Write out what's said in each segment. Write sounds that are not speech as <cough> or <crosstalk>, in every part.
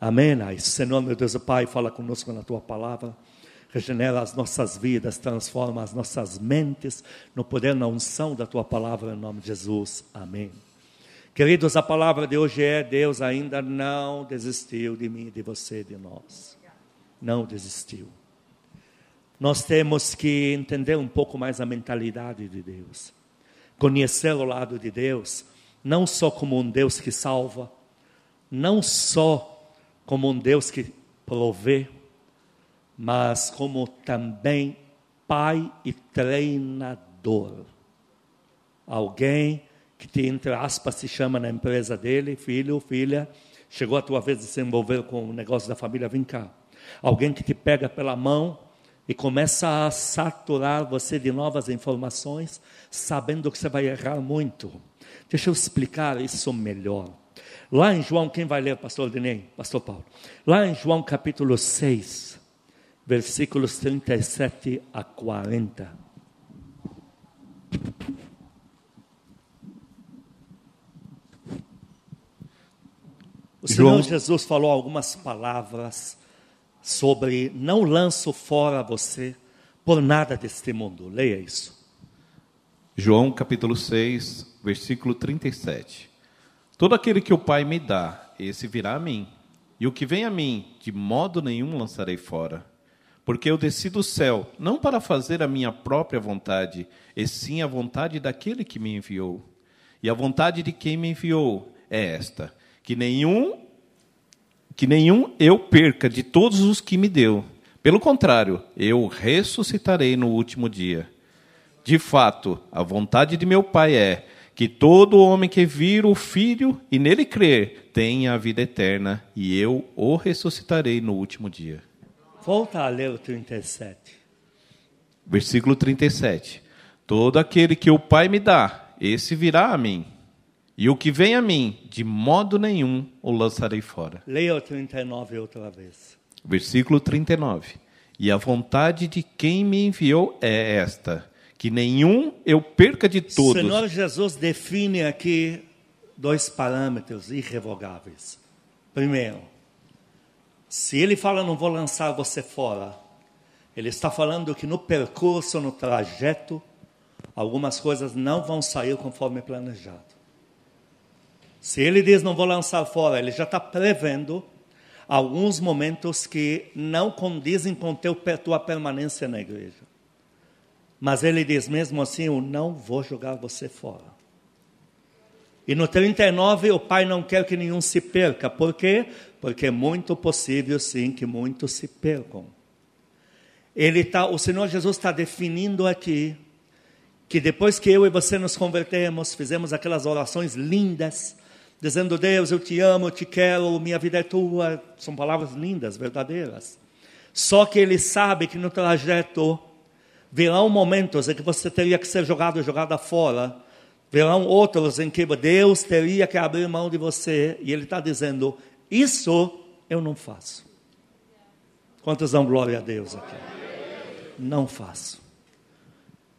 Amém. Senhor, meu Deus Pai, fala conosco na tua palavra. Regenera as nossas vidas, transforma as nossas mentes no poder, na unção da tua palavra, em nome de Jesus. Amém. Queridos, a palavra de hoje é: Deus ainda não desistiu de mim, de você, de nós. Não desistiu. Nós temos que entender um pouco mais a mentalidade de Deus, conhecer o lado de Deus, não só como um Deus que salva, não só como um Deus que provê, mas como também pai e treinador. Alguém que, te, entre aspas, se chama na empresa dele, filho, filha, chegou a tua vez de se envolver com o negócio da família, vem cá. Alguém que te pega pela mão e começa a saturar você de novas informações, sabendo que você vai errar muito. Deixa eu explicar isso melhor. Lá em João, quem vai ler, pastor Dinei? Pastor Paulo. Lá em João capítulo 6, versículos 37 a 40. O Senhor Jesus falou algumas palavras sobre não lanço fora você por nada deste mundo. Leia isso. João capítulo 6, versículo 37. Todo aquele que o Pai me dá, esse virá a mim. E o que vem a mim, de modo nenhum lançarei fora. Porque eu desci do céu, não para fazer a minha própria vontade, e sim a vontade daquele que me enviou. E a vontade de quem me enviou é esta: que nenhum que nenhum eu perca de todos os que me deu. Pelo contrário, eu ressuscitarei no último dia. De fato, a vontade de meu Pai é que todo homem que vir o Filho e nele crer tenha a vida eterna, e eu o ressuscitarei no último dia. Volta a ler o 37. Versículo 37. Todo aquele que o Pai me dá, esse virá a mim. E o que vem a mim, de modo nenhum o lançarei fora. Leia o 39 outra vez. Versículo 39. E a vontade de quem me enviou é esta: que nenhum eu perca de todos. O Senhor Jesus define aqui dois parâmetros irrevogáveis. Primeiro, se ele fala não vou lançar você fora, ele está falando que no percurso, no trajeto, algumas coisas não vão sair conforme planejado. Se ele diz não vou lançar fora, ele já está prevendo alguns momentos que não condizem com teu, tua permanência na igreja. Mas ele diz mesmo assim: Eu não vou jogar você fora. E no 39, o pai não quer que nenhum se perca. Por quê? Porque é muito possível, sim, que muitos se percam. Ele tá, o Senhor Jesus está definindo aqui que depois que eu e você nos convertemos, fizemos aquelas orações lindas, dizendo: Deus, eu te amo, eu te quero, minha vida é tua. São palavras lindas, verdadeiras. Só que ele sabe que no trajeto virão momentos em que você teria que ser jogado jogada fora. Virão outros em que Deus teria que abrir mão de você. E ele está dizendo: Isso eu não faço. Quantos dão glória a Deus aqui? Não faço.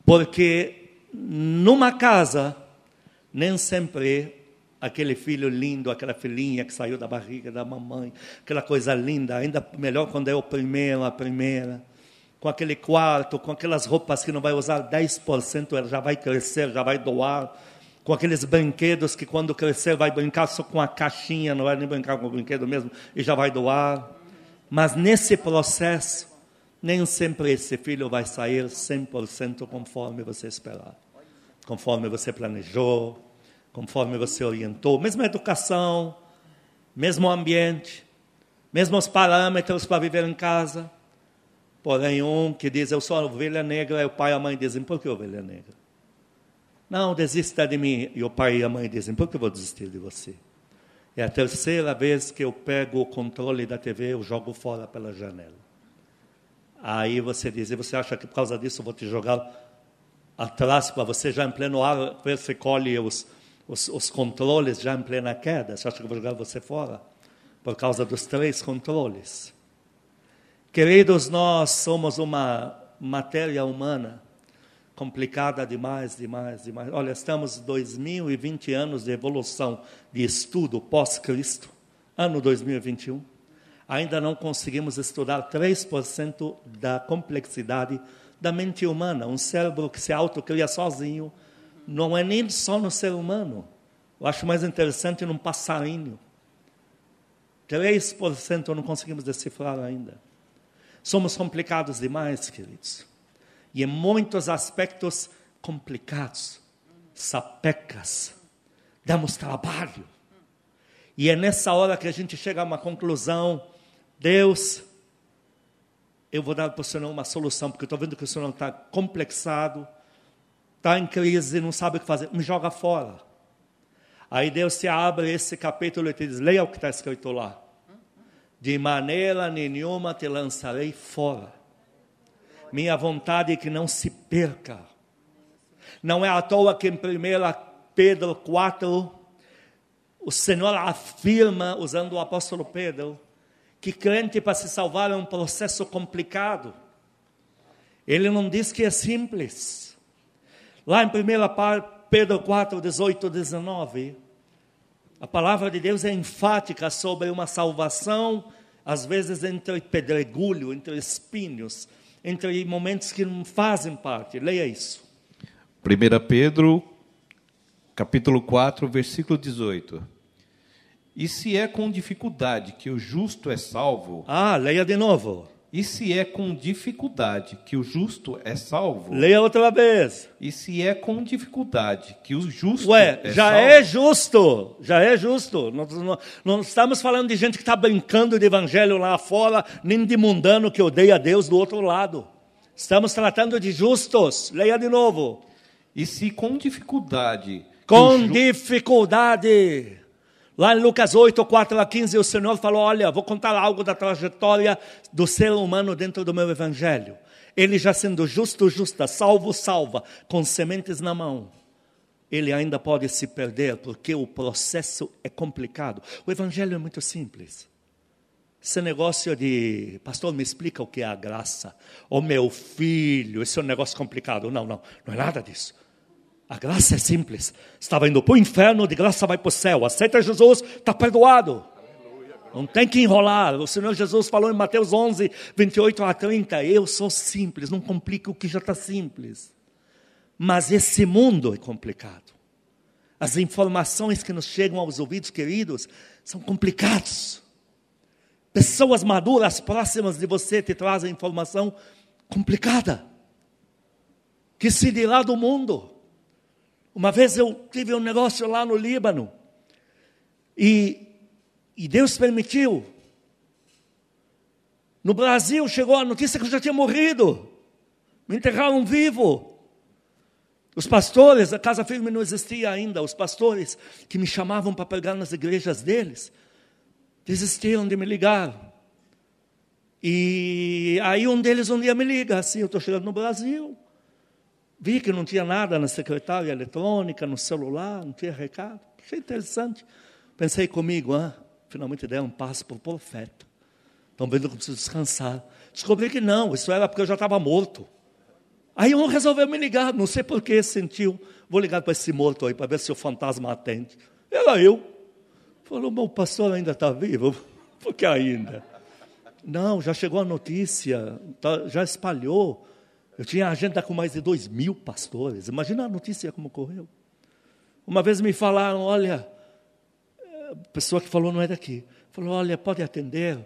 Porque numa casa, nem sempre aquele filho lindo, aquela filhinha que saiu da barriga da mamãe, aquela coisa linda, ainda melhor quando é o primeiro, a primeira, com aquele quarto, com aquelas roupas que não vai usar 10%, ela já vai crescer, já vai doar, com aqueles brinquedos que quando crescer vai brincar só com a caixinha, não vai nem brincar com o brinquedo mesmo, e já vai doar. Mas nesse processo, nem sempre esse filho vai sair 100% conforme você esperar, conforme você planejou, conforme você orientou, mesma educação, mesmo ambiente, mesmos parâmetros para viver em casa. Porém, um que diz, eu sou ovelha negra, e o pai e a mãe dizem, por que ovelha negra? Não, desista de mim. E o pai e a mãe dizem, por que eu vou desistir de você? É a terceira vez que eu pego o controle da TV, eu jogo fora pela janela. Aí você diz, e você acha que por causa disso eu vou te jogar atrás para você já em pleno ar, ver se colhe os, os, os controles já em plena queda. Você acha que eu vou jogar você fora? Por causa dos três controles. Queridos, nós somos uma matéria humana complicada demais, demais, demais. Olha, estamos 2020 anos de evolução de estudo pós-Cristo, ano 2021. ainda não conseguimos estudar 3% da complexidade da mente humana. Um cérebro que se autocria sozinho não é nem só no ser humano. Eu acho mais interessante num passarinho. 3% não conseguimos decifrar ainda. Somos complicados demais, queridos. E em muitos aspectos complicados, sapecas, damos trabalho. E é nessa hora que a gente chega a uma conclusão: Deus, eu vou dar para o Senhor uma solução, porque eu estou vendo que o Senhor está complexado, está em crise, não sabe o que fazer, me joga fora. Aí Deus se abre esse capítulo e te diz: leia o que está escrito lá. De maneira nenhuma te lançarei fora. Minha vontade é que não se perca. Não é à toa que em 1 Pedro 4, o Senhor afirma, usando o apóstolo Pedro, que crente para se salvar é um processo complicado. Ele não diz que é simples. Lá em 1 Pedro 4, 18, 19, a palavra de Deus é enfática sobre uma salvação, às vezes entre pedregulho, entre espinhos, entre momentos que não fazem parte. Leia isso. 1 Pedro, capítulo 4, versículo 18. E se é com dificuldade que o justo é salvo? Ah, leia de novo. E se é com dificuldade que o justo é salvo? Leia outra vez. E se é com dificuldade que o justo Ué, é já salvo? é justo, já é justo. Não, não, não estamos falando de gente que está brincando de evangelho lá fora, nem de mundano que odeia Deus do outro lado. Estamos tratando de justos. Leia de novo. E se com dificuldade. Com ju- dificuldade. Lá em Lucas 8, 4 a 15, o Senhor falou: Olha, vou contar algo da trajetória do ser humano dentro do meu evangelho. Ele já sendo justo, justa, salvo, salva, com sementes na mão. Ele ainda pode se perder porque o processo é complicado. O evangelho é muito simples. Esse negócio de, pastor, me explica o que é a graça. Ô meu filho, esse é um negócio complicado. Não, não, não é nada disso. A graça é simples. Estava indo para o inferno, de graça vai para o céu. Aceita Jesus, está perdoado. Não tem que enrolar. O Senhor Jesus falou em Mateus 11, 28 a 30. Eu sou simples, não complica o que já está simples. Mas esse mundo é complicado. As informações que nos chegam aos ouvidos queridos são complicados. Pessoas maduras próximas de você te trazem informação complicada. Que se dirá do mundo? Uma vez eu tive um negócio lá no Líbano e, e Deus permitiu. No Brasil chegou a notícia que eu já tinha morrido. Me enterraram vivo. Os pastores, a casa firme não existia ainda. Os pastores que me chamavam para pregar nas igrejas deles desistiram de me ligar. E aí um deles um dia me liga assim, eu estou chegando no Brasil. Vi que não tinha nada na secretária eletrônica, no celular, não tinha recado. Achei interessante. Pensei comigo, ah, finalmente deram um passo para o profeta. Estão vendo que eu preciso descansar. Descobri que não, isso era porque eu já estava morto. Aí um resolveu me ligar, não sei por que sentiu. Vou ligar para esse morto aí, para ver se o fantasma atende. Era eu. Falou, o pastor ainda está vivo? <laughs> Por que ainda? Não, já chegou a notícia, tá- já espalhou. Eu tinha agenda com mais de dois mil pastores. Imagina a notícia como correu. Uma vez me falaram, olha, a pessoa que falou não é daqui. Falou, olha, pode atender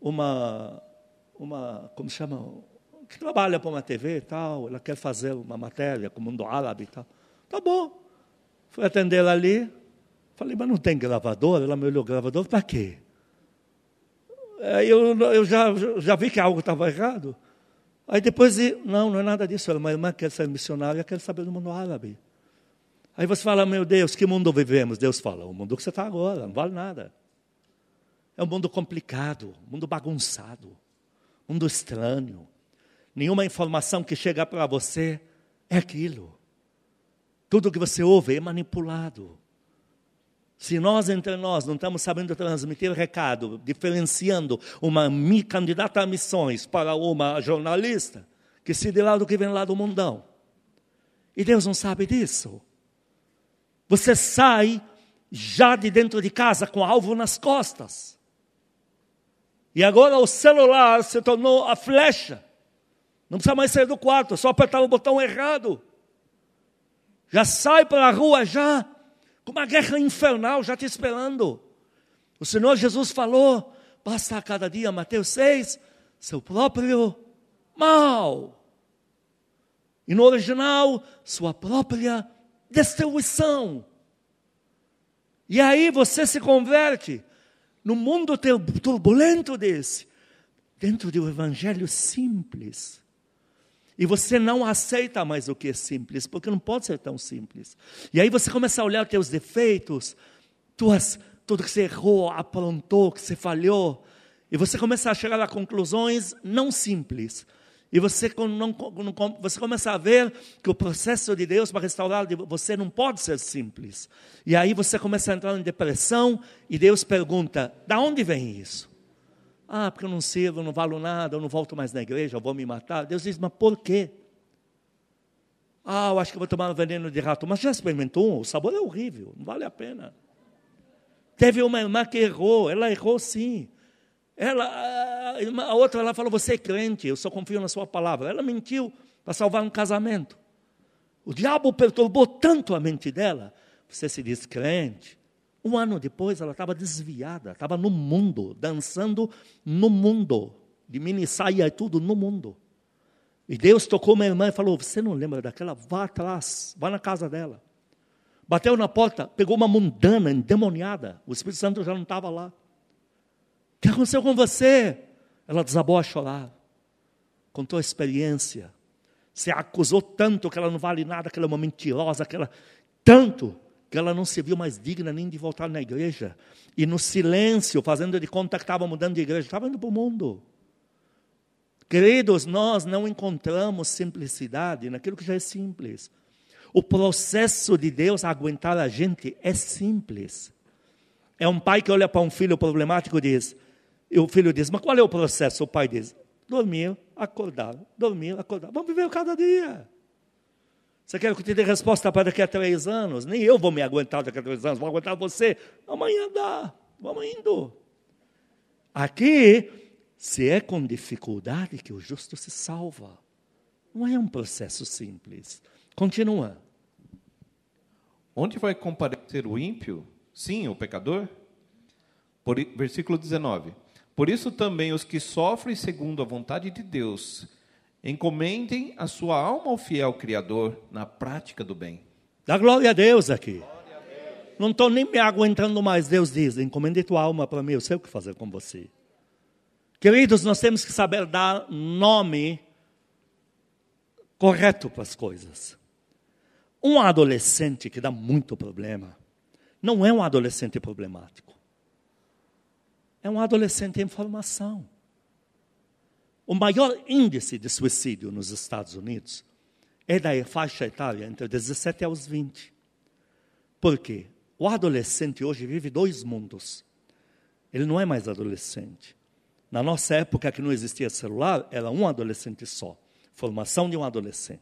uma, uma como chama, que trabalha para uma TV e tal, ela quer fazer uma matéria com o mundo árabe e tal. Tá bom. Fui atender ela ali, falei, mas não tem gravador? Ela me olhou, gravador para quê? Eu, eu já, já vi que algo estava errado. Aí depois, de- não, não é nada disso. Ela, minha irmã quer ser missionária, quer saber do mundo árabe. Aí você fala, meu Deus, que mundo vivemos? Deus fala, o mundo que você está agora, não vale nada. É um mundo complicado, um mundo bagunçado, um mundo estranho. Nenhuma informação que chega para você é aquilo. Tudo que você ouve é manipulado. Se nós entre nós não estamos sabendo transmitir recado, diferenciando uma candidata a missões para uma jornalista, que se dê lá do que vem lá do mundão. E Deus não sabe disso. Você sai já de dentro de casa com alvo nas costas. E agora o celular se tornou a flecha. Não precisa mais sair do quarto, é só apertar o botão errado. Já sai para a rua já, com uma guerra infernal já te esperando. O Senhor Jesus falou, basta a cada dia, Mateus 6, seu próprio mal. E no original, sua própria destruição. E aí você se converte no mundo turbulento desse, dentro de um evangelho simples. E você não aceita mais o que é simples, porque não pode ser tão simples. E aí você começa a olhar os teus defeitos, tuas, tudo que você errou, aprontou, que você falhou, e você começa a chegar a conclusões não simples. E você, você começa a ver que o processo de Deus para restaurar você não pode ser simples. E aí você começa a entrar em depressão e Deus pergunta: da onde vem isso? Ah, porque eu não sirvo, eu não valo nada, eu não volto mais na igreja, eu vou me matar. Deus diz, mas por quê? Ah, eu acho que vou tomar um veneno de rato. Mas já experimentou? O sabor é horrível, não vale a pena. Teve uma irmã que errou, ela errou sim. Ela, a outra ela falou, você é crente, eu só confio na sua palavra. Ela mentiu para salvar um casamento. O diabo perturbou tanto a mente dela. Você se diz crente, um ano depois, ela estava desviada, estava no mundo, dançando no mundo, de mini saia e tudo no mundo. E Deus tocou minha irmã e falou: Você não lembra daquela? Vá atrás, vá na casa dela. Bateu na porta, pegou uma mundana endemoniada. O Espírito Santo já não estava lá. O que aconteceu com você? Ela desabou a chorar. Contou a experiência. Se acusou tanto que ela não vale nada, que ela é uma mentirosa, que ela. Tanto que ela não se viu mais digna nem de voltar na igreja. E no silêncio, fazendo de conta que estava mudando de igreja, estava indo para o mundo. Queridos, nós não encontramos simplicidade naquilo que já é simples. O processo de Deus aguentar a gente é simples. É um pai que olha para um filho problemático e diz, e o filho diz, mas qual é o processo? O pai diz, dormir, acordar, dormir, acordar. Vamos viver cada dia. Você quer que eu te dê resposta para daqui a três anos? Nem eu vou me aguentar daqui a três anos, vou aguentar você. Amanhã dá, vamos indo. Aqui, se é com dificuldade que o justo se salva. Não é um processo simples. Continua. Onde vai comparecer o ímpio? Sim, o pecador? Por, versículo 19. Por isso também os que sofrem segundo a vontade de Deus Encomendem a sua alma ao fiel Criador na prática do bem. Dá glória a Deus aqui. Não estou nem me aguentando mais. Deus diz: encomende tua alma para mim, eu sei o que fazer com você. Queridos, nós temos que saber dar nome correto para as coisas. Um adolescente que dá muito problema, não é um adolescente problemático. É um adolescente em formação. O maior índice de suicídio nos Estados Unidos é da faixa etária entre 17 aos 20. Por quê? O adolescente hoje vive dois mundos. Ele não é mais adolescente. Na nossa época que não existia celular, era um adolescente só. Formação de um adolescente.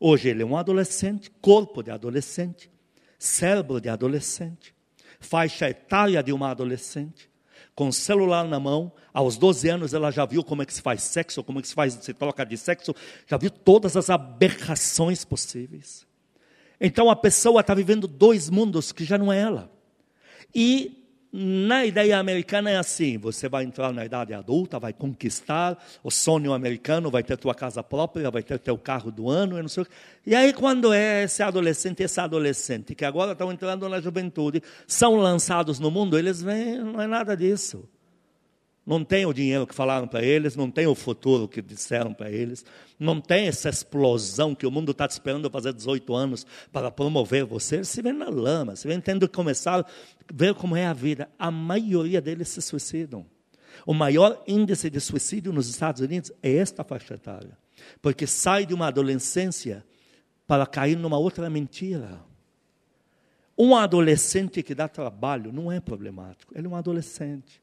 Hoje ele é um adolescente, corpo de adolescente, cérebro de adolescente, faixa etária de uma adolescente, com o celular na mão, aos 12 anos ela já viu como é que se faz sexo, como é que se faz, se troca de sexo, já viu todas as aberrações possíveis. Então a pessoa está vivendo dois mundos que já não é ela. E na ideia americana é assim: você vai entrar na idade adulta, vai conquistar o sonho americano, vai ter tua casa própria, vai ter teu carro do ano, e não sei o E aí, quando é esse adolescente, esse adolescente, que agora estão entrando na juventude, são lançados no mundo, eles veem, não é nada disso. Não tem o dinheiro que falaram para eles, não tem o futuro que disseram para eles, não tem essa explosão que o mundo está esperando fazer 18 anos para promover você. Se vê na lama, se vê tendo que começar a ver como é a vida. A maioria deles se suicidam. O maior índice de suicídio nos Estados Unidos é esta faixa etária, porque sai de uma adolescência para cair numa outra mentira. Um adolescente que dá trabalho não é problemático, ele é um adolescente.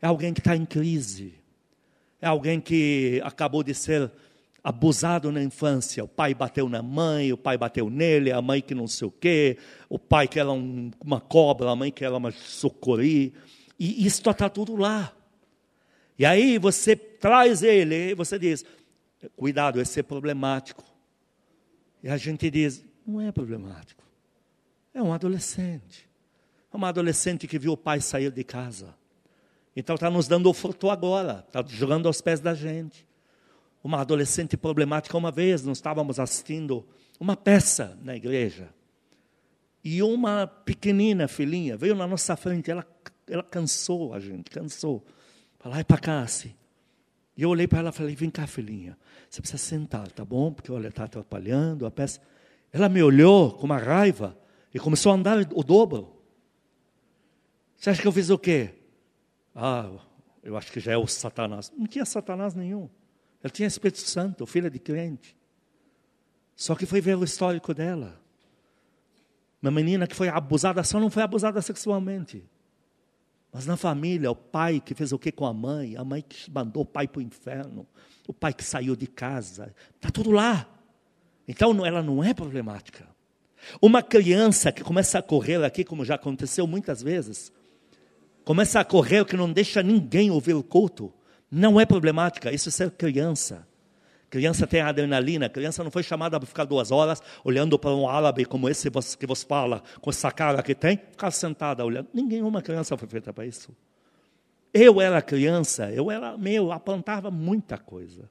É alguém que está em crise. É alguém que acabou de ser abusado na infância. O pai bateu na mãe, o pai bateu nele, a mãe que não sei o quê, o pai que era um, uma cobra, a mãe que era uma sucuri. E isso está tudo lá. E aí você traz ele, e você diz: cuidado, esse é problemático. E a gente diz: não é problemático. É um adolescente. É uma adolescente que viu o pai sair de casa. Então está nos dando o fruto agora, está jogando aos pés da gente. Uma adolescente problemática, uma vez nós estávamos assistindo uma peça na igreja. E uma pequenina filhinha veio na nossa frente, ela, ela cansou a gente, cansou. Falei, para cá, assim. E eu olhei para ela e falei, vem cá, filhinha, você precisa sentar, tá bom? Porque, olha, está atrapalhando a peça. Ela me olhou com uma raiva e começou a andar o dobro. Você acha que eu fiz o quê? Ah, eu acho que já é o Satanás. Não tinha Satanás nenhum. Ela tinha Espírito Santo, filha de crente. Só que foi ver o histórico dela. Uma menina que foi abusada, só não foi abusada sexualmente. Mas na família, o pai que fez o que com a mãe, a mãe que mandou o pai para o inferno, o pai que saiu de casa, está tudo lá. Então ela não é problemática. Uma criança que começa a correr aqui, como já aconteceu muitas vezes, começa a correr que não deixa ninguém ouvir o culto, não é problemática, isso é ser criança. Criança tem adrenalina, criança não foi chamada para ficar duas horas olhando para um árabe como esse que você fala, com essa cara que tem, ficar sentada olhando. Nenhuma criança foi feita para isso. Eu era criança, eu era meu, apontava muita coisa.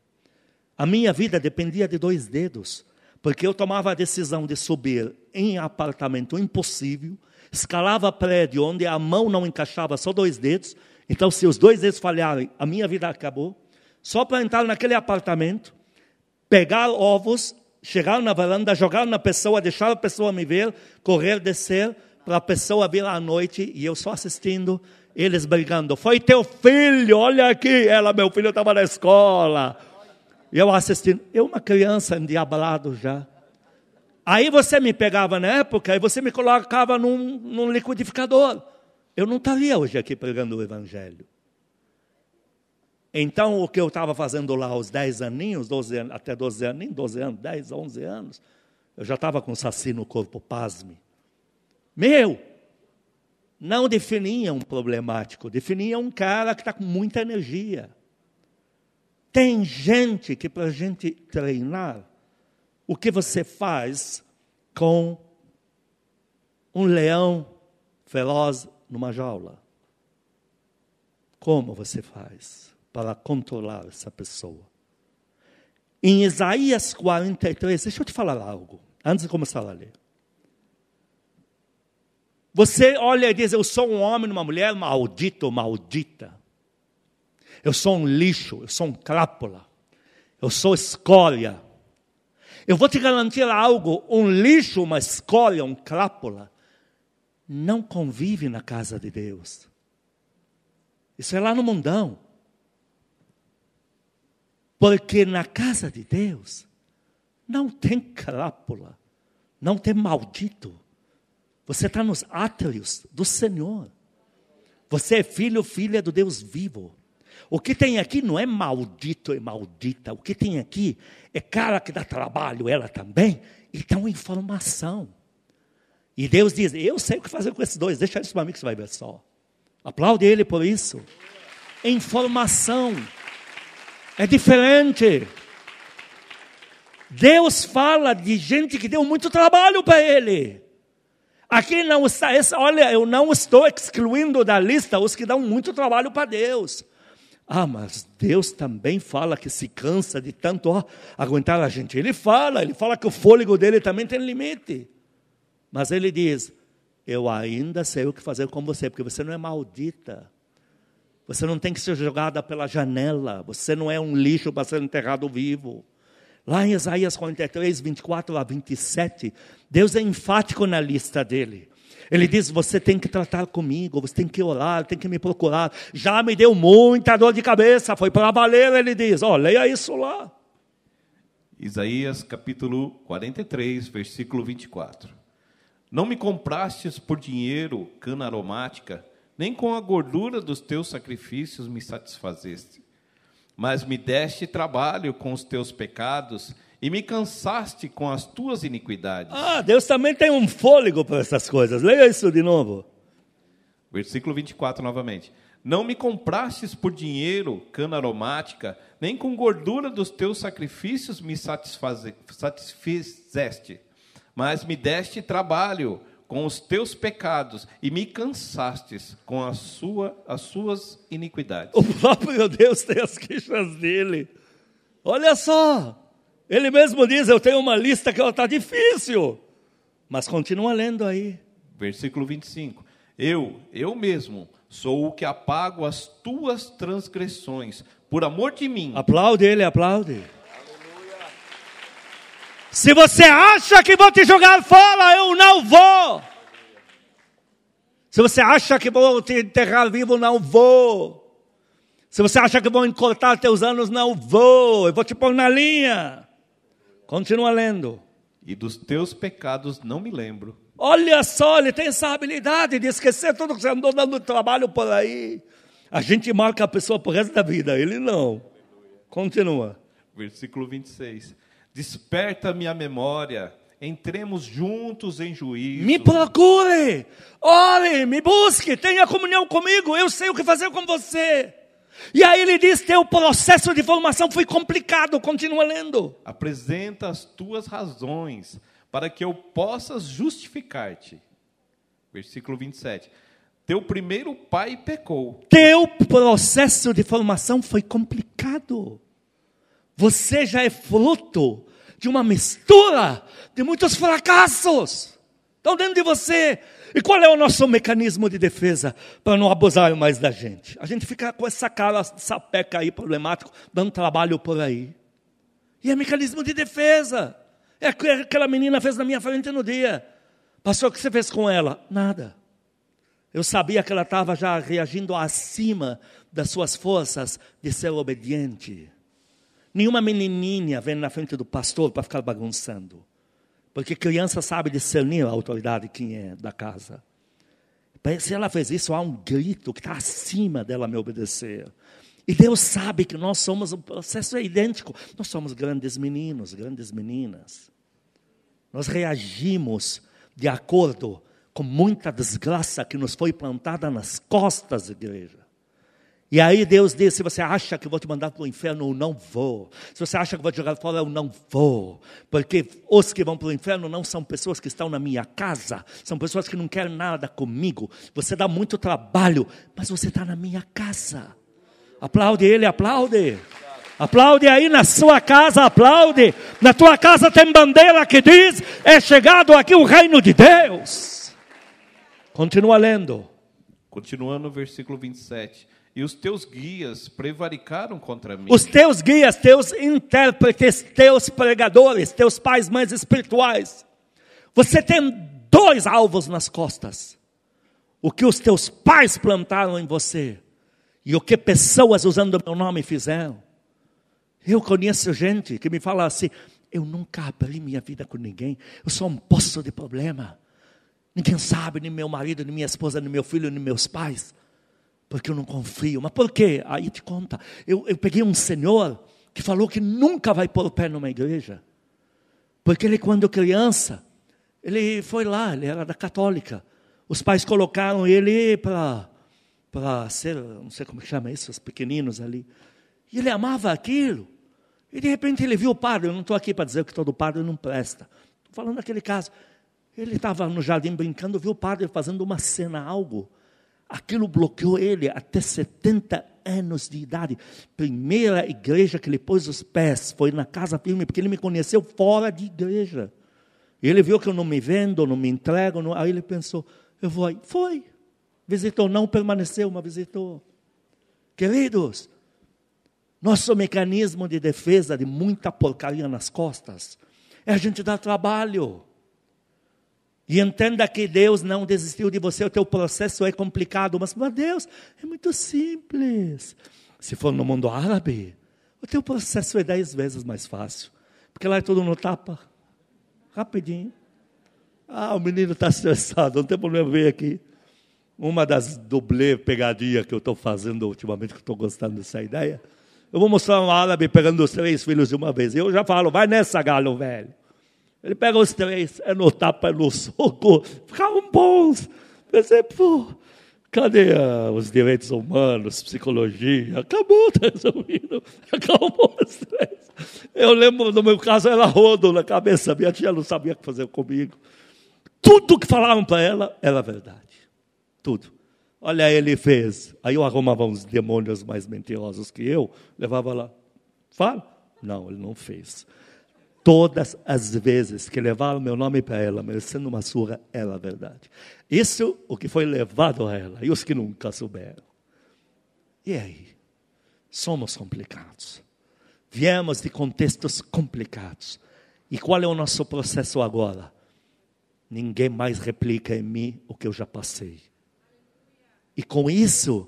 A minha vida dependia de dois dedos, porque eu tomava a decisão de subir em apartamento impossível, escalava prédio onde a mão não encaixava, só dois dedos. Então, se os dois dedos falharem, a minha vida acabou. Só para entrar naquele apartamento, pegar ovos, chegar na varanda, jogar na pessoa, deixar a pessoa me ver, correr, descer, para a pessoa vir à noite e eu só assistindo, eles brigando. Foi teu filho, olha aqui. Ela, meu filho estava na escola. E eu assistindo. Eu, uma criança endiablado já. Aí você me pegava na época e você me colocava num, num liquidificador. Eu não estaria hoje aqui pregando o Evangelho. Então, o que eu estava fazendo lá aos 10 aninhos, 12 anos, até 12 aninhos, 12 anos, 10, 11 anos, eu já estava com saci no corpo, pasme. Meu, não definia um problemático, definia um cara que está com muita energia. Tem gente que, para a gente treinar, o que você faz com um leão feroz numa jaula? Como você faz? para controlar essa pessoa. Em Isaías 43, deixa eu te falar algo, antes de começar a ler. Você olha e diz: Eu sou um homem, uma mulher maldito, maldita. Eu sou um lixo, eu sou um crápula, eu sou escória. Eu vou te garantir algo: um lixo, uma escória, um crápula, não convive na casa de Deus. Isso é lá no mundão. Porque na casa de Deus não tem crápula, não tem maldito. Você está nos átrios do Senhor. Você é filho, filha do Deus vivo. O que tem aqui não é maldito e maldita. O que tem aqui é cara que dá trabalho, ela também, e uma informação. E Deus diz: Eu sei o que fazer com esses dois, deixa isso para mim que você vai ver só. Aplaude ele por isso. Informação. É diferente. Deus fala de gente que deu muito trabalho para ele. Aqui não está, essa, olha, eu não estou excluindo da lista os que dão muito trabalho para Deus. Ah, mas Deus também fala que se cansa de tanto ó, aguentar a gente. Ele fala, ele fala que o fôlego dele também tem limite. Mas ele diz: Eu ainda sei o que fazer com você, porque você não é maldita. Você não tem que ser jogada pela janela. Você não é um lixo para ser enterrado vivo. Lá em Isaías 43, 24 a 27, Deus é enfático na lista dele. Ele diz: Você tem que tratar comigo, você tem que orar, tem que me procurar. Já me deu muita dor de cabeça, foi para valer. Ele diz: Ó, oh, leia isso lá. Isaías capítulo 43, versículo 24. Não me comprastes por dinheiro cana aromática nem com a gordura dos teus sacrifícios me satisfazeste. Mas me deste trabalho com os teus pecados e me cansaste com as tuas iniquidades. Ah, Deus também tem um fôlego para essas coisas. Leia isso de novo. Versículo 24 novamente. Não me comprastes por dinheiro, cana aromática, nem com gordura dos teus sacrifícios me satisfizeste, mas me deste trabalho com os teus pecados e me cansastes com a sua, as suas iniquidades. O próprio Deus tem as queixas dele. Olha só, ele mesmo diz: Eu tenho uma lista que está difícil, mas continua lendo aí. Versículo 25: Eu, eu mesmo, Sou o que apago as tuas transgressões, por amor de mim. Aplaude ele, aplaude. Se você acha que vou te jogar fora, eu não vou. Se você acha que vou te enterrar vivo, não vou. Se você acha que vou encurtar teus anos, não vou. Eu vou te pôr na linha. Continua lendo. E dos teus pecados não me lembro. Olha só, ele tem essa habilidade de esquecer tudo que você andou dando trabalho por aí. A gente marca a pessoa por resto da vida, ele não. Continua. Versículo 26. Desperta minha memória, entremos juntos em juízo. Me procure, ore, me busque, tenha comunhão comigo, eu sei o que fazer com você. E aí ele diz: teu processo de formação foi complicado, continua lendo. Apresenta as tuas razões para que eu possa justificar-te. Versículo 27. Teu primeiro pai pecou. Teu processo de formação foi complicado. Você já é fruto de uma mistura de muitos fracassos. Estão dentro de você. E qual é o nosso mecanismo de defesa para não abusar mais da gente? A gente fica com essa cara sapeca aí, problemático, dando trabalho por aí. E é mecanismo de defesa. É que aquela menina fez na minha frente no dia. Pastor, o que você fez com ela? Nada. Eu sabia que ela estava já reagindo acima das suas forças de ser obediente. Nenhuma menininha vem na frente do pastor para ficar bagunçando. Porque criança sabe discernir a autoridade quem é da casa. Se ela fez isso, há um grito que está acima dela me obedecer. E Deus sabe que nós somos, o processo é idêntico. Nós somos grandes meninos, grandes meninas. Nós reagimos de acordo com muita desgraça que nos foi plantada nas costas da igreja. E aí Deus diz: se você acha que vou te mandar para o inferno, eu não vou. Se você acha que vou te jogar fora, eu não vou. Porque os que vão para o inferno não são pessoas que estão na minha casa, são pessoas que não querem nada comigo. Você dá muito trabalho, mas você está na minha casa. Aplaude ele, aplaude. Aplaude aí na sua casa, aplaude. Na tua casa tem bandeira que diz: é chegado aqui o reino de Deus. Continua lendo. Continuando no versículo 27. E os teus guias prevaricaram contra mim. Os teus guias, teus intérpretes, teus pregadores, teus pais, mães espirituais. Você tem dois alvos nas costas: o que os teus pais plantaram em você e o que pessoas usando o meu nome fizeram. Eu conheço gente que me fala assim: eu nunca abri minha vida com ninguém, eu sou um poço de problema. Ninguém sabe, nem meu marido, nem minha esposa, nem meu filho, nem meus pais, porque eu não confio. Mas por quê? Aí te conta. Eu, eu peguei um senhor que falou que nunca vai pôr o pé numa igreja, porque ele, quando criança, ele foi lá, ele era da católica. Os pais colocaram ele para para ser, não sei como chama isso, os pequeninos ali. E ele amava aquilo. E de repente ele viu o padre, eu não estou aqui para dizer que todo padre não presta. Estou falando daquele caso. Ele estava no jardim brincando, viu o padre fazendo uma cena, algo. Aquilo bloqueou ele até 70 anos de idade. Primeira igreja que ele pôs os pés foi na casa firme, porque ele me conheceu fora de igreja. Ele viu que eu não me vendo, não me entrego, não... aí ele pensou, eu vou aí. Foi. Visitou, não permaneceu, mas visitou. Queridos, nosso mecanismo de defesa de muita porcaria nas costas é a gente dar trabalho. E entenda que Deus não desistiu de você, o teu processo é complicado, mas para Deus é muito simples. Se for no mundo árabe, o teu processo é dez vezes mais fácil, porque lá é tudo no tapa, rapidinho. Ah, o menino está estressado, não tem problema, vir aqui. Uma das dublê pegadinhas que eu estou fazendo ultimamente, que estou gostando dessa ideia, eu vou mostrar um árabe pegando os três filhos de uma vez. Eu já falo, vai nessa, galo velho. Ele pega os três, é no tapa, é no soco, ficavam bons. Pensei, pô, Cadê ah, os direitos humanos, psicologia? Acabou, está <laughs> resolvido. Acabou os três. Eu lembro, no meu caso, era rodo na cabeça. Minha tia não sabia o que fazer comigo. Tudo que falavam para ela era verdade. Tudo. Olha, ele fez. Aí eu arrumava uns demônios mais mentirosos que eu, levava lá. Fala. Não, ele não fez. Todas as vezes que levaram meu nome para ela, merecendo uma surra, era verdade. Isso o que foi levado a ela, e os que nunca souberam. E aí? Somos complicados. Viemos de contextos complicados. E qual é o nosso processo agora? Ninguém mais replica em mim o que eu já passei. E com isso,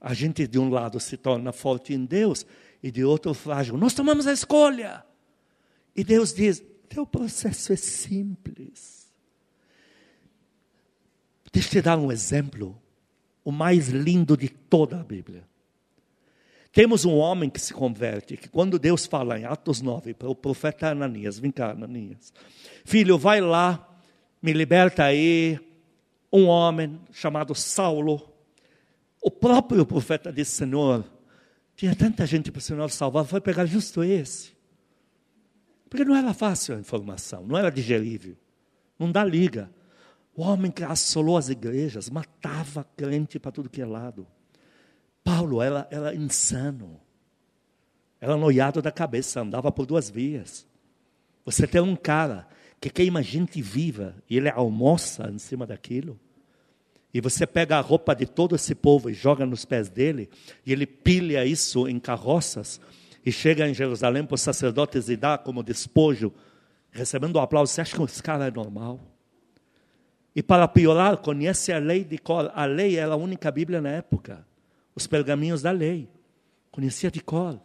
a gente de um lado se torna forte em Deus e de outro frágil. Nós tomamos a escolha. E Deus diz: teu processo é simples. Deixa eu te dar um exemplo, o mais lindo de toda a Bíblia. Temos um homem que se converte, que quando Deus fala em Atos 9 para o profeta Ananias, vem cá, Ananias, filho, vai lá, me liberta aí, um homem chamado Saulo. O próprio profeta disse, Senhor, tinha tanta gente para o Senhor salvar, foi pegar justo esse. Porque não era fácil a informação, não era digerível. Não dá liga. O homem que assolou as igrejas, matava crente para tudo que é lado. Paulo era, era insano. Era noiado da cabeça, andava por duas vias. Você tem um cara que queima gente viva e ele almoça em cima daquilo. E você pega a roupa de todo esse povo e joga nos pés dele, e ele pilha isso em carroças e chega em Jerusalém para os sacerdotes e dá como despojo, recebendo o aplauso. Você acha que esse cara é normal? E para piorar, conhece a lei de cor. A lei era a única Bíblia na época. Os pergaminhos da lei. Conhecia de cor.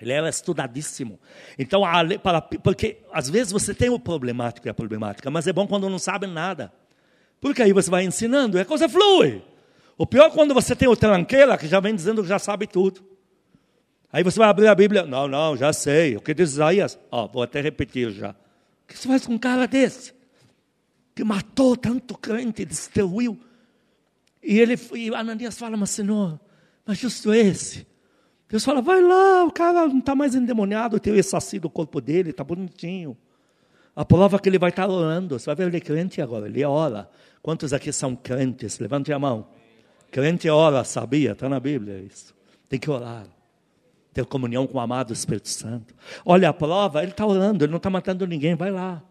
Ele era estudadíssimo. Então, lei, para, porque às vezes você tem o problemático e a problemática, mas é bom quando não sabe nada. Porque aí você vai ensinando e a coisa flui. O pior é quando você tem o tranqueira que já vem dizendo que já sabe tudo. Aí você vai abrir a Bíblia. Não, não, já sei. O que diz Isaías? Ó, vou até repetir já. O que você faz com um cara desse? Que matou tanto crente, destruiu. E ele e Ananias fala, mas Senhor, mas justo esse. Deus fala, vai lá, o cara não está mais endemoniado, tem o saci do corpo dele, está bonitinho. A prova que ele vai estar tá orando. Você vai ver ele é crente agora, ele ora. Quantos aqui são crentes? Levante a mão. Crente ora, sabia? Está na Bíblia isso. Tem que orar ter comunhão com o amado Espírito Santo. Olha a prova, ele está orando, ele não está matando ninguém, vai lá.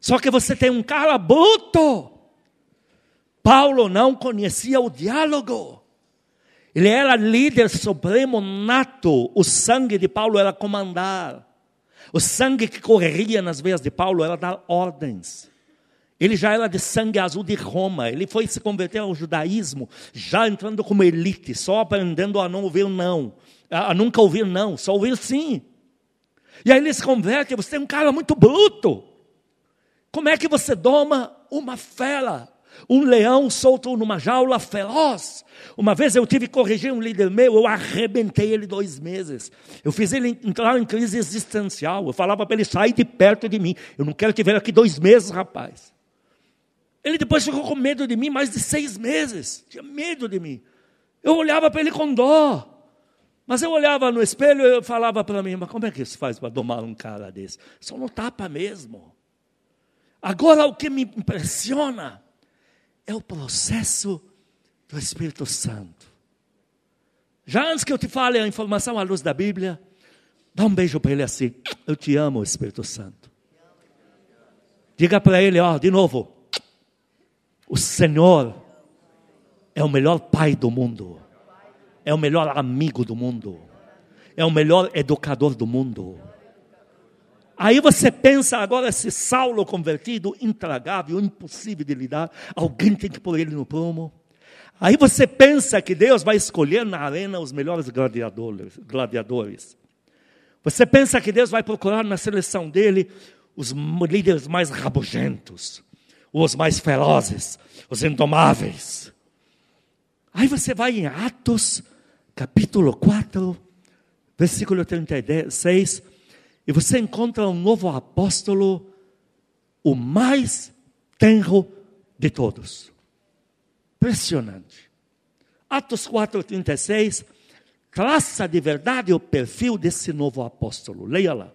Só que você tem um cara bruto. Paulo não conhecia o diálogo. Ele era líder supremo nato. O sangue de Paulo era comandar. O sangue que corria nas veias de Paulo era dar ordens. Ele já era de sangue azul de Roma. Ele foi se converter ao judaísmo, já entrando como elite, só aprendendo a não ouvir não a nunca ouvir não, só ouvir sim. E aí ele se converte, você é um cara muito bruto. Como é que você doma uma fera? Um leão solto numa jaula feroz. Uma vez eu tive que corrigir um líder meu, eu arrebentei ele dois meses. Eu fiz ele entrar em crise existencial. Eu falava para ele sair de perto de mim. Eu não quero te ver aqui dois meses, rapaz. Ele depois ficou com medo de mim mais de seis meses. Tinha medo de mim. Eu olhava para ele com dó. Mas eu olhava no espelho e eu falava para mim, mas como é que se faz para domar um cara desse? Só não tapa mesmo. Agora o que me impressiona é o processo do Espírito Santo. Já antes que eu te fale a informação à luz da Bíblia, dá um beijo para ele assim. Eu te amo, Espírito Santo. Diga para ele, ó, de novo. O Senhor é o melhor pai do mundo é o melhor amigo do mundo, é o melhor educador do mundo. Aí você pensa agora esse Saulo convertido, intragável, impossível de lidar, alguém tem que pôr ele no prumo. Aí você pensa que Deus vai escolher na arena os melhores gladiadores, gladiadores. Você pensa que Deus vai procurar na seleção dele os líderes mais rabugentos, os mais ferozes, os indomáveis. Aí você vai em Atos capítulo 4, versículo 36, e você encontra um novo apóstolo, o mais tenro de todos. Impressionante. Atos 4,36 traça de verdade o perfil desse novo apóstolo. Leia lá.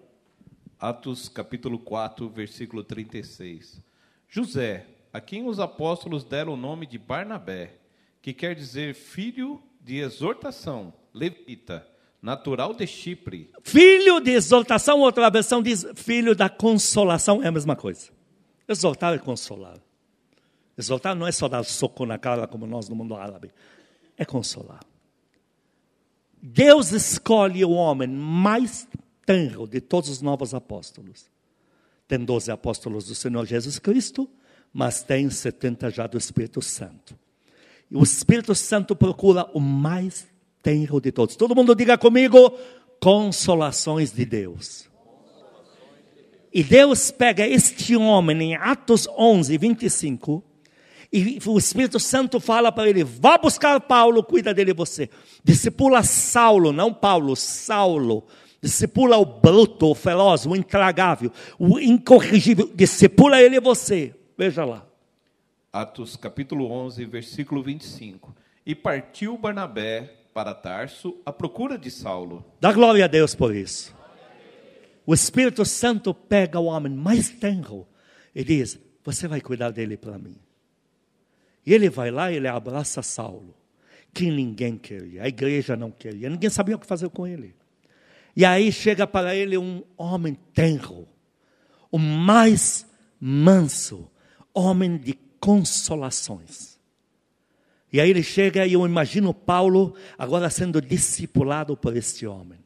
Atos capítulo 4, versículo 36. José, a quem os apóstolos deram o nome de Barnabé, que quer dizer filho de exortação, levita, natural de Chipre. Filho de exortação, outra versão diz filho da consolação, é a mesma coisa. Exortar é consolar. Exortar não é só dar soco na cara como nós no mundo árabe, é consolar. Deus escolhe o homem mais tenro de todos os novos apóstolos. Tem 12 apóstolos do Senhor Jesus Cristo, mas tem 70 já do Espírito Santo. O Espírito Santo procura o mais tenro de todos. Todo mundo diga comigo: consolações de Deus. E Deus pega este homem em Atos 11, 25, e o Espírito Santo fala para ele: vá buscar Paulo, cuida dele você. Discipula Saulo, não Paulo, Saulo. Discipula o bruto, o feroz, o intragável, o incorrigível. Discipula ele você. Veja lá. Atos capítulo 11, versículo 25. E partiu Barnabé para Tarso à procura de Saulo. Dá glória a Deus por isso. O Espírito Santo pega o homem mais tenro e diz: Você vai cuidar dele para mim. E ele vai lá e ele abraça Saulo, que ninguém queria, a igreja não queria, ninguém sabia o que fazer com ele. E aí chega para ele um homem tenro, o mais manso, homem de consolações. E aí ele chega e eu imagino Paulo agora sendo discipulado por este homem.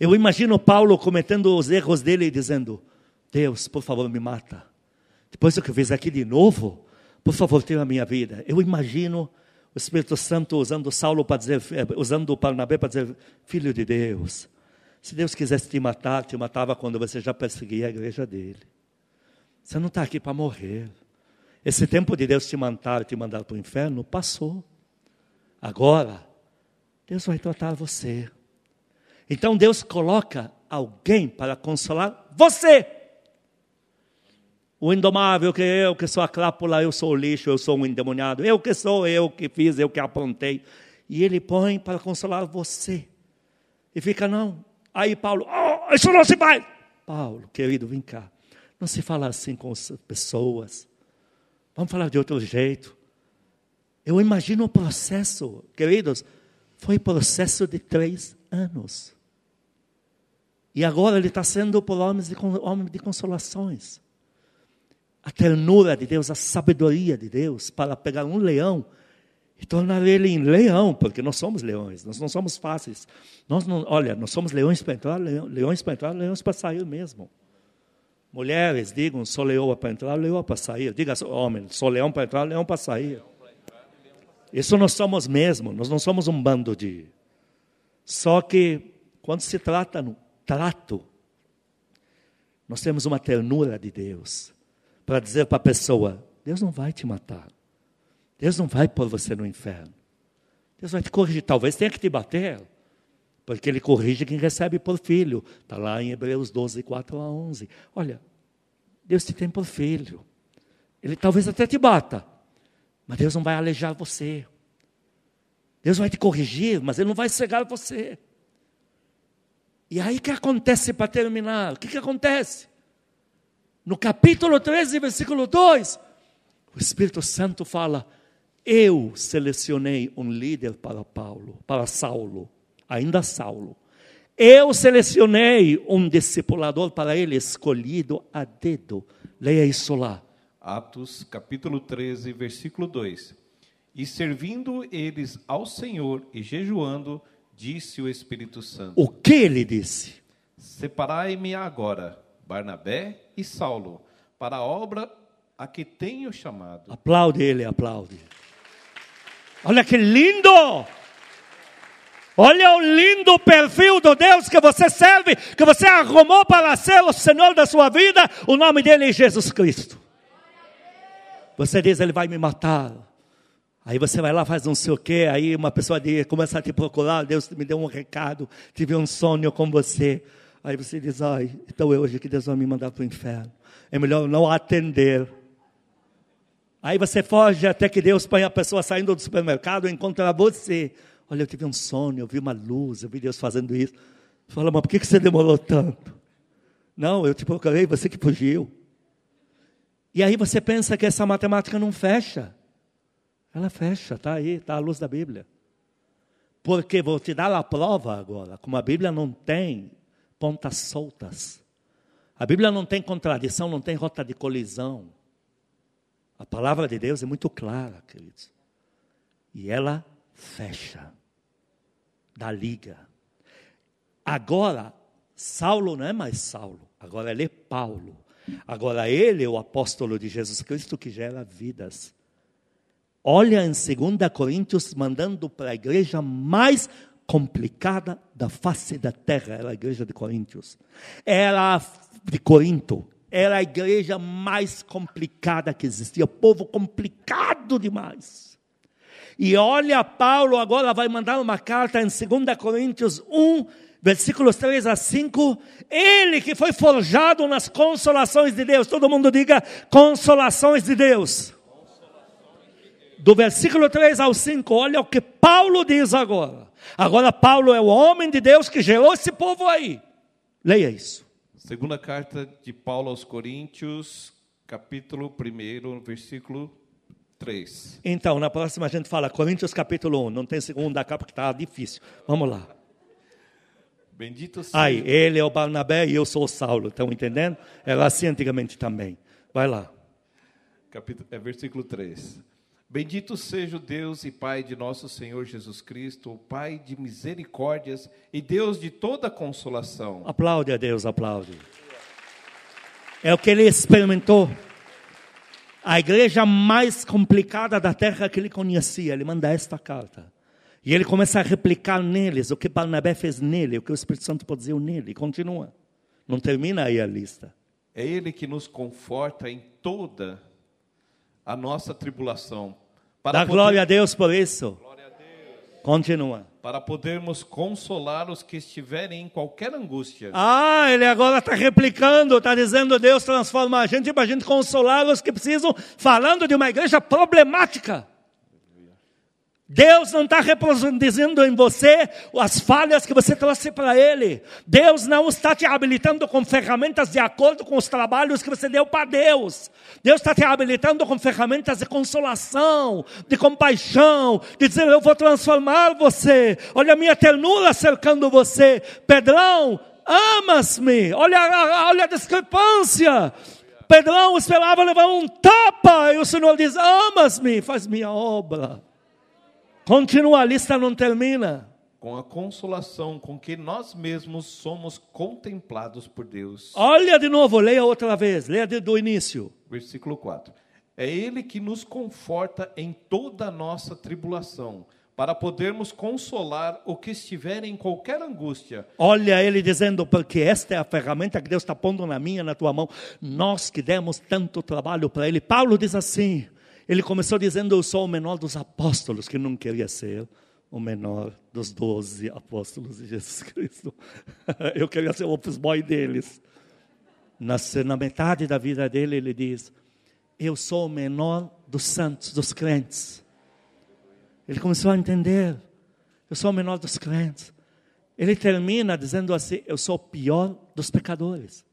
Eu imagino Paulo cometendo os erros dele e dizendo: Deus, por favor, me mata. Depois do que eu fiz aqui de novo, por favor, tira a minha vida. Eu imagino o Espírito Santo usando Saulo para dizer, eh, usando o Parnabé para dizer, filho de Deus, se Deus quisesse te matar, te matava quando você já perseguia a igreja dele. Você não está aqui para morrer. Esse tempo de Deus te matar, te mandar para o inferno, passou. Agora, Deus vai tratar você. Então Deus coloca alguém para consolar você. O indomável que eu, que sou a crápula, eu sou o lixo, eu sou um endemoniado, eu que sou, eu que fiz, eu que apontei. E ele põe para consolar você. E fica, não. Aí Paulo, oh, isso não se vai. Paulo, querido, vem cá. Não se fala assim com as pessoas. Vamos falar de outro jeito. Eu imagino o processo, queridos, foi processo de três anos. E agora ele está sendo por homens de, homem de consolações. A ternura de Deus, a sabedoria de Deus para pegar um leão e tornar ele em leão, porque nós somos leões, nós não somos fáceis. Nós não, olha, nós somos leões para entrar, leões para entrar, leões para sair mesmo. Mulheres, digam, sou leoa para entrar, leoa para sair. Diga, homem, sou leão para entrar, leão para sair. Isso nós somos mesmo, nós não somos um bando de. Só que, quando se trata no trato, nós temos uma ternura de Deus para dizer para a pessoa: Deus não vai te matar. Deus não vai pôr você no inferno. Deus vai te corrigir. Talvez tenha que te bater, porque Ele corrige quem recebe por filho. Está lá em Hebreus 12, 4 a 11. Olha, Deus te tem por filho. Ele talvez até te bata, mas Deus não vai alejar você. Deus vai te corrigir, mas Ele não vai cegar você. E aí que acontece para terminar? O que, que acontece? No capítulo 13, versículo 2, o Espírito Santo fala: Eu selecionei um líder para Paulo, para Saulo ainda Saulo. Eu selecionei um discipulador para ele, escolhido a dedo. Leia isso lá. Atos capítulo 13, versículo 2. E servindo eles ao Senhor e jejuando, disse o Espírito Santo: O que ele disse? Separai-me agora, Barnabé e Saulo, para a obra a que tenho chamado. Aplaude ele, aplaude. Olha que lindo! Olha o lindo perfil do Deus que você serve, que você arrumou para ser o Senhor da sua vida. O nome dele é Jesus Cristo. Você diz, ele vai me matar. Aí você vai lá, faz não sei o quê, aí uma pessoa começa a te procurar, Deus me deu um recado, tive um sonho com você. Aí você diz, ai, então é hoje que Deus vai me mandar para o inferno. É melhor não atender. Aí você foge até que Deus põe a pessoa saindo do supermercado e encontra você. Olha, eu tive um sonho, eu vi uma luz, eu vi Deus fazendo isso. Fala, mas por que você demorou tanto? Não, eu te procurei, você que fugiu. E aí você pensa que essa matemática não fecha. Ela fecha, está aí, está à luz da Bíblia. Porque vou te dar a prova agora, como a Bíblia não tem pontas soltas. A Bíblia não tem contradição, não tem rota de colisão. A palavra de Deus é muito clara, queridos. E ela fecha, dá liga. Agora, Saulo não é mais Saulo, agora ele é Paulo. Agora ele é o apóstolo de Jesus Cristo que gera vidas. Olha em 2 Coríntios, mandando para a igreja mais complicada da face da terra, era a igreja de Coríntios. Era de Corinto, era a igreja mais complicada que existia, povo complicado demais. E olha, Paulo agora vai mandar uma carta em 2 Coríntios 1, versículos 3 a 5. Ele que foi forjado nas consolações de Deus, todo mundo diga consolações de Deus. Do versículo 3 ao 5, olha o que Paulo diz agora. Agora, Paulo é o homem de Deus que gerou esse povo aí. Leia isso. Segunda carta de Paulo aos Coríntios, capítulo 1, versículo 3. Então, na próxima a gente fala Coríntios capítulo 1, não tem segunda capa porque está difícil. Vamos lá. Bendito seja. Ele é o Barnabé e eu sou o Saulo, estão entendendo? Era assim antigamente também. Vai lá. Capítulo, é versículo 3. Bendito seja o Deus e Pai de nosso Senhor Jesus Cristo, o Pai de misericórdias e Deus de toda consolação. Aplaude a Deus, aplaude. É o que ele experimentou. A igreja mais complicada da terra que ele conhecia, ele manda esta carta. E ele começa a replicar neles o que Barnabé fez nele, o que o Espírito Santo produziu nele. E continua. Não termina aí a lista. É ele que nos conforta em toda a nossa tribulação para Dá poder... glória a Deus por isso. Continua. Para podermos consolar os que estiverem em qualquer angústia. Ah, ele agora está replicando, está dizendo Deus transforma a gente para a gente consolar os que precisam, falando de uma igreja problemática. Deus não está reproduzindo em você as falhas que você trouxe para Ele. Deus não está te habilitando com ferramentas de acordo com os trabalhos que você deu para Deus. Deus está te habilitando com ferramentas de consolação, de compaixão, de dizer: Eu vou transformar você. Olha a minha ternura cercando você. Pedrão, amas-me. Olha, olha a discrepância. Pedrão esperava levar um tapa e o Senhor diz: Amas-me, faz minha obra. Continua, a lista não termina. Com a consolação com que nós mesmos somos contemplados por Deus. Olha de novo, leia outra vez, leia do início. Versículo 4. É Ele que nos conforta em toda a nossa tribulação, para podermos consolar o que estiver em qualquer angústia. Olha ele dizendo, porque esta é a ferramenta que Deus está pondo na minha, na tua mão. Nós que demos tanto trabalho para Ele. Paulo diz assim: ele começou dizendo: Eu sou o menor dos apóstolos, que não queria ser o menor dos doze apóstolos de Jesus <laughs> Cristo. Eu queria ser o office boy deles. Na, na metade da vida dele, ele diz: Eu sou o menor dos santos, dos crentes. Ele começou a entender: Eu sou o menor dos crentes. Ele termina dizendo assim: Eu sou o pior dos pecadores.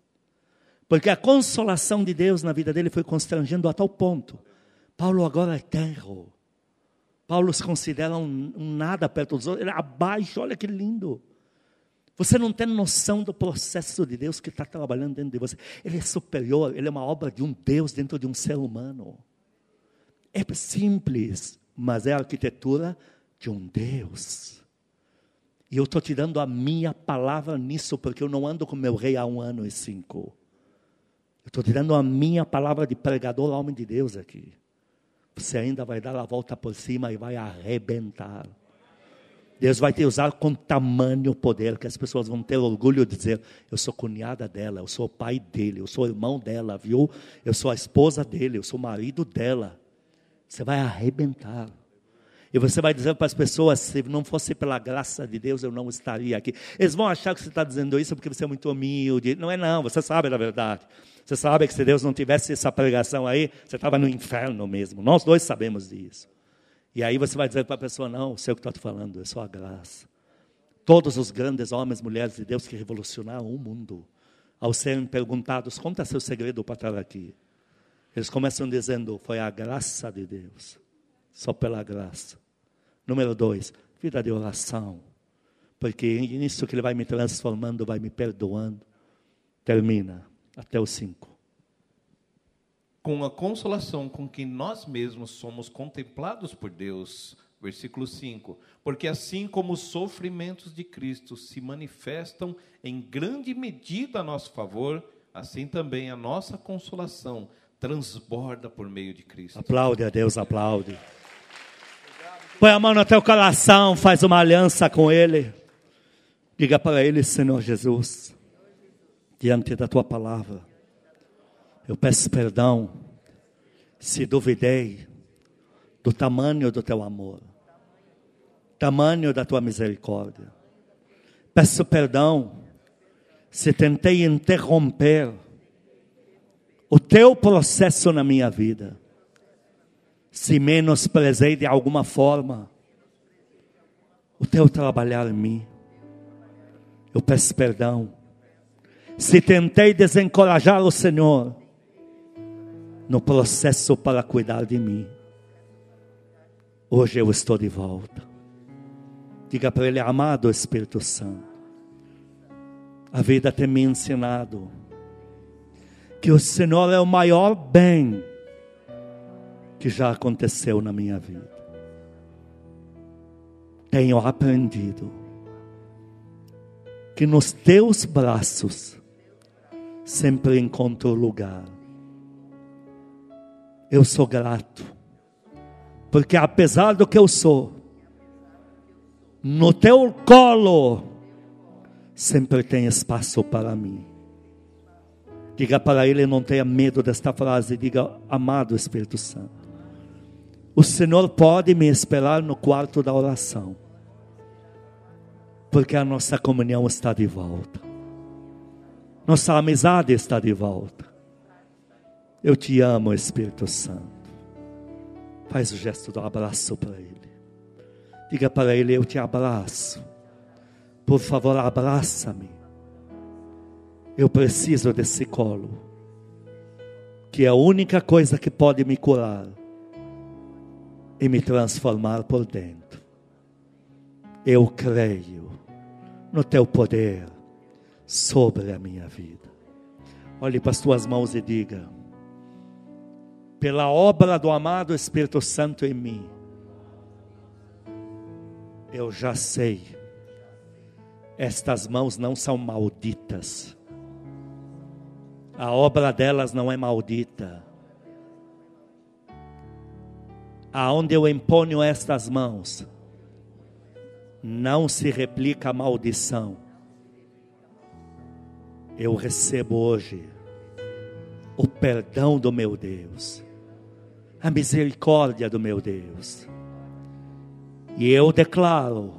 Porque a consolação de Deus na vida dele foi constrangendo a tal ponto Paulo agora é terro. Paulo se considera um, um nada perto dos outros, ele é abaixo, olha que lindo. Você não tem noção do processo de Deus que está trabalhando dentro de você. Ele é superior, ele é uma obra de um Deus dentro de um ser humano. É simples, mas é a arquitetura de um Deus. E eu estou te dando a minha palavra nisso, porque eu não ando com meu rei há um ano e cinco. Eu estou te dando a minha palavra de pregador, homem de Deus aqui você ainda vai dar a volta por cima e vai arrebentar. Deus vai te usar com tamanho poder que as pessoas vão ter orgulho de dizer: eu sou cunhada dela, eu sou o pai dele, eu sou irmão dela, viu? Eu sou a esposa dele, eu sou o marido dela. Você vai arrebentar. E você vai dizer para as pessoas: se não fosse pela graça de Deus, eu não estaria aqui. Eles vão achar que você está dizendo isso porque você é muito humilde. Não é, não, você sabe da verdade. Você sabe que se Deus não tivesse essa pregação aí, você estava no inferno mesmo. Nós dois sabemos disso. E aí você vai dizer para a pessoa: não, sei o que estou te falando, é só a graça. Todos os grandes homens e mulheres de Deus que revolucionaram o mundo, ao serem perguntados: conta seu segredo para estar aqui. Eles começam dizendo: foi a graça de Deus só pela graça. Número dois, vida de oração. Porque nisso que Ele vai me transformando, vai me perdoando. Termina, até o cinco. Com a consolação com que nós mesmos somos contemplados por Deus. Versículo 5: Porque assim como os sofrimentos de Cristo se manifestam em grande medida a nosso favor, assim também a nossa consolação transborda por meio de Cristo. Aplaude a Deus, aplaude. Põe a mão no teu coração, faz uma aliança com Ele. Diga para Ele, Senhor Jesus, diante da tua palavra, eu peço perdão se duvidei do tamanho do teu amor, tamanho da tua misericórdia. Peço perdão se tentei interromper o teu processo na minha vida se menosprezei de alguma forma o teu trabalhar em mim. Eu peço perdão. Se tentei desencorajar o Senhor no processo para cuidar de mim, hoje eu estou de volta. Diga para Ele, amado Espírito Santo, a vida tem me ensinado que o Senhor é o maior bem que já aconteceu na minha vida. Tenho aprendido que nos teus braços sempre encontro lugar. Eu sou grato, porque apesar do que eu sou, no teu colo sempre tem espaço para mim. Diga para ele, não tenha medo desta frase, diga, amado Espírito Santo. O Senhor pode me esperar no quarto da oração, porque a nossa comunhão está de volta, nossa amizade está de volta. Eu te amo, Espírito Santo. Faz o gesto do abraço para Ele. Diga para Ele: Eu te abraço. Por favor, abraça-me. Eu preciso desse colo, que é a única coisa que pode me curar e me transformar por dentro. Eu creio no teu poder sobre a minha vida. Olhe para as tuas mãos e diga: pela obra do amado Espírito Santo em mim, eu já sei, estas mãos não são malditas, a obra delas não é maldita aonde eu imponho estas mãos, não se replica a maldição. Eu recebo hoje o perdão do meu Deus, a misericórdia do meu Deus. E eu declaro,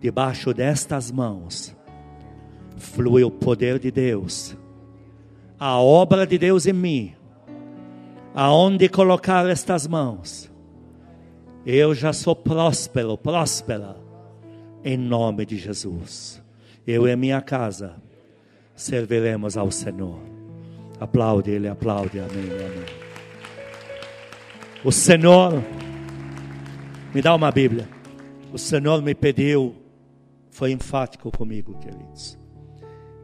debaixo destas mãos, flui o poder de Deus, a obra de Deus em mim aonde colocar estas mãos. Eu já sou próspero, próspera, em nome de Jesus. Eu e minha casa serviremos ao Senhor. Aplaude Ele, aplaude, amém, amém. O Senhor, me dá uma Bíblia. O Senhor me pediu, foi enfático comigo, queridos.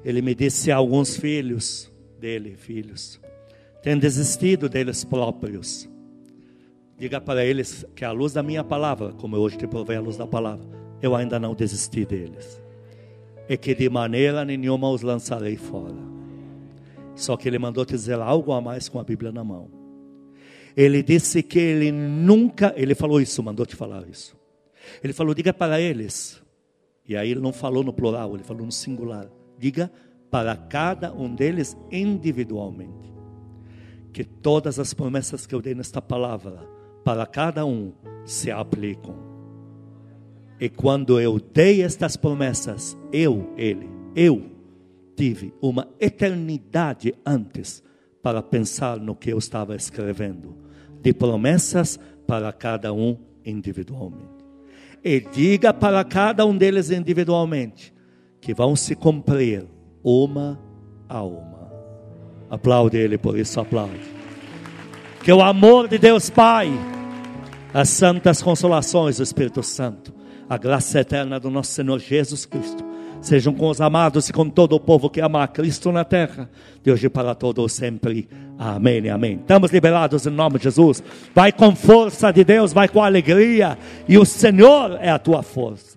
Ele me disse a alguns filhos dele, filhos, têm desistido deles próprios. Diga para eles que a luz da minha palavra, como eu hoje te provei a luz da palavra, eu ainda não desisti deles. E que de maneira nenhuma os lançarei fora. Só que ele mandou dizer algo a mais com a Bíblia na mão. Ele disse que ele nunca, ele falou isso, mandou te falar isso. Ele falou, diga para eles. E aí ele não falou no plural, ele falou no singular. Diga para cada um deles individualmente que todas as promessas que eu dei nesta palavra para cada um se aplicam. E quando eu dei estas promessas, eu, ele, eu tive uma eternidade antes para pensar no que eu estava escrevendo, de promessas para cada um individualmente. E diga para cada um deles individualmente que vão se cumprir uma a uma. Aplaude ele por isso, aplaude. Que o amor de Deus Pai, as santas consolações do Espírito Santo, a graça eterna do nosso Senhor Jesus Cristo, sejam com os amados e com todo o povo que ama a Cristo na terra, de hoje para todos sempre. Amém, amém. Estamos liberados em nome de Jesus. Vai com força de Deus, vai com alegria, e o Senhor é a tua força.